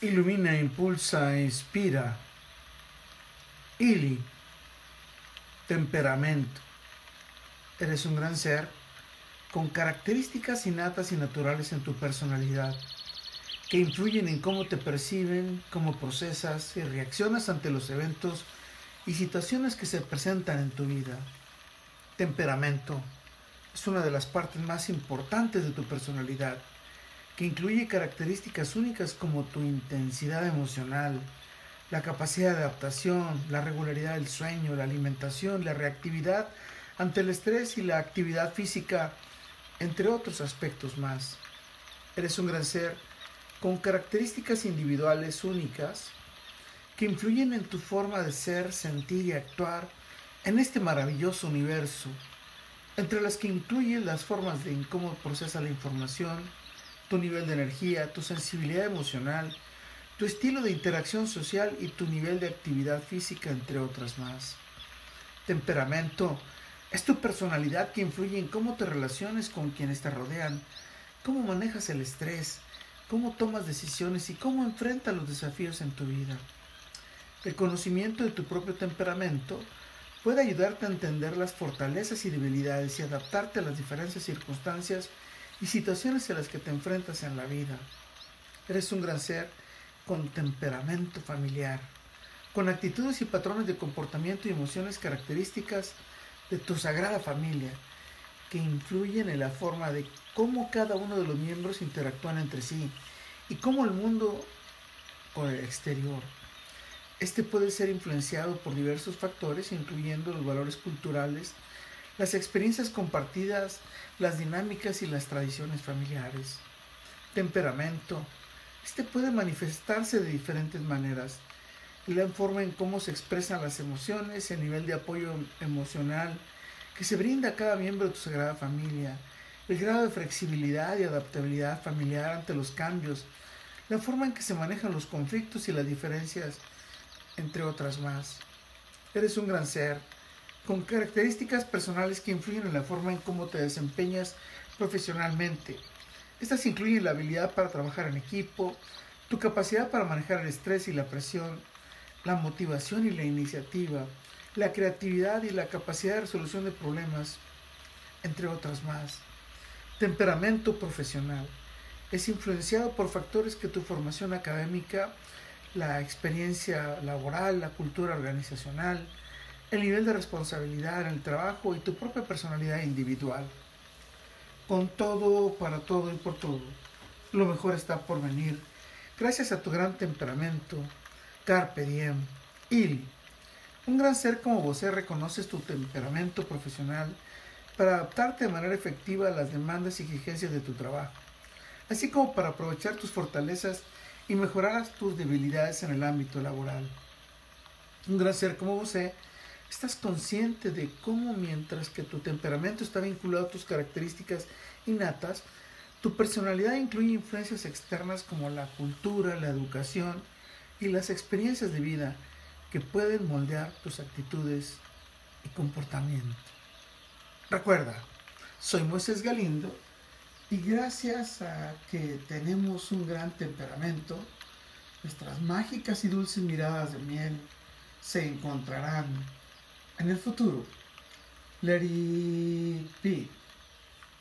ilumina, impulsa, inspira. Ili, temperamento. Eres un gran ser con características innatas y naturales en tu personalidad que influyen en cómo te perciben, cómo procesas y reaccionas ante los eventos y situaciones que se presentan en tu vida. Temperamento es una de las partes más importantes de tu personalidad que incluye características únicas como tu intensidad emocional, la capacidad de adaptación, la regularidad del sueño, la alimentación, la reactividad ante el estrés y la actividad física, entre otros aspectos más. Eres un gran ser con características individuales únicas que influyen en tu forma de ser, sentir y actuar en este maravilloso universo, entre las que incluyen las formas de cómo procesa la información, tu nivel de energía, tu sensibilidad emocional, tu estilo de interacción social y tu nivel de actividad física, entre otras más. Temperamento es tu personalidad que influye en cómo te relaciones con quienes te rodean, cómo manejas el estrés, cómo tomas decisiones y cómo enfrentas los desafíos en tu vida. El conocimiento de tu propio temperamento puede ayudarte a entender las fortalezas y debilidades y adaptarte a las diferentes circunstancias y situaciones en las que te enfrentas en la vida. Eres un gran ser con temperamento familiar, con actitudes y patrones de comportamiento y emociones características de tu sagrada familia, que influyen en la forma de cómo cada uno de los miembros interactúan entre sí y cómo el mundo con el exterior. Este puede ser influenciado por diversos factores, incluyendo los valores culturales, las experiencias compartidas, las dinámicas y las tradiciones familiares. Temperamento. Este puede manifestarse de diferentes maneras. La forma en cómo se expresan las emociones, el nivel de apoyo emocional que se brinda a cada miembro de tu sagrada familia, el grado de flexibilidad y adaptabilidad familiar ante los cambios, la forma en que se manejan los conflictos y las diferencias, entre otras más. Eres un gran ser con características personales que influyen en la forma en cómo te desempeñas profesionalmente. Estas incluyen la habilidad para trabajar en equipo, tu capacidad para manejar el estrés y la presión, la motivación y la iniciativa, la creatividad y la capacidad de resolución de problemas, entre otras más. Temperamento profesional. Es influenciado por factores que tu formación académica, la experiencia laboral, la cultura organizacional, el nivel de responsabilidad en el trabajo y tu propia personalidad individual. Con todo, para todo y por todo, lo mejor está por venir. Gracias a tu gran temperamento, Carpe Diem, Il. Un gran ser como vos reconoces tu temperamento profesional para adaptarte de manera efectiva a las demandas y exigencias de tu trabajo, así como para aprovechar tus fortalezas y mejorar tus debilidades en el ámbito laboral. Un gran ser como vos estás consciente de cómo mientras que tu temperamento está vinculado a tus características innatas, tu personalidad incluye influencias externas como la cultura, la educación y las experiencias de vida que pueden moldear tus actitudes y comportamiento. Recuerda, soy Moisés Galindo y gracias a que tenemos un gran temperamento, nuestras mágicas y dulces miradas de miel se encontrarán en el futuro. Let it be.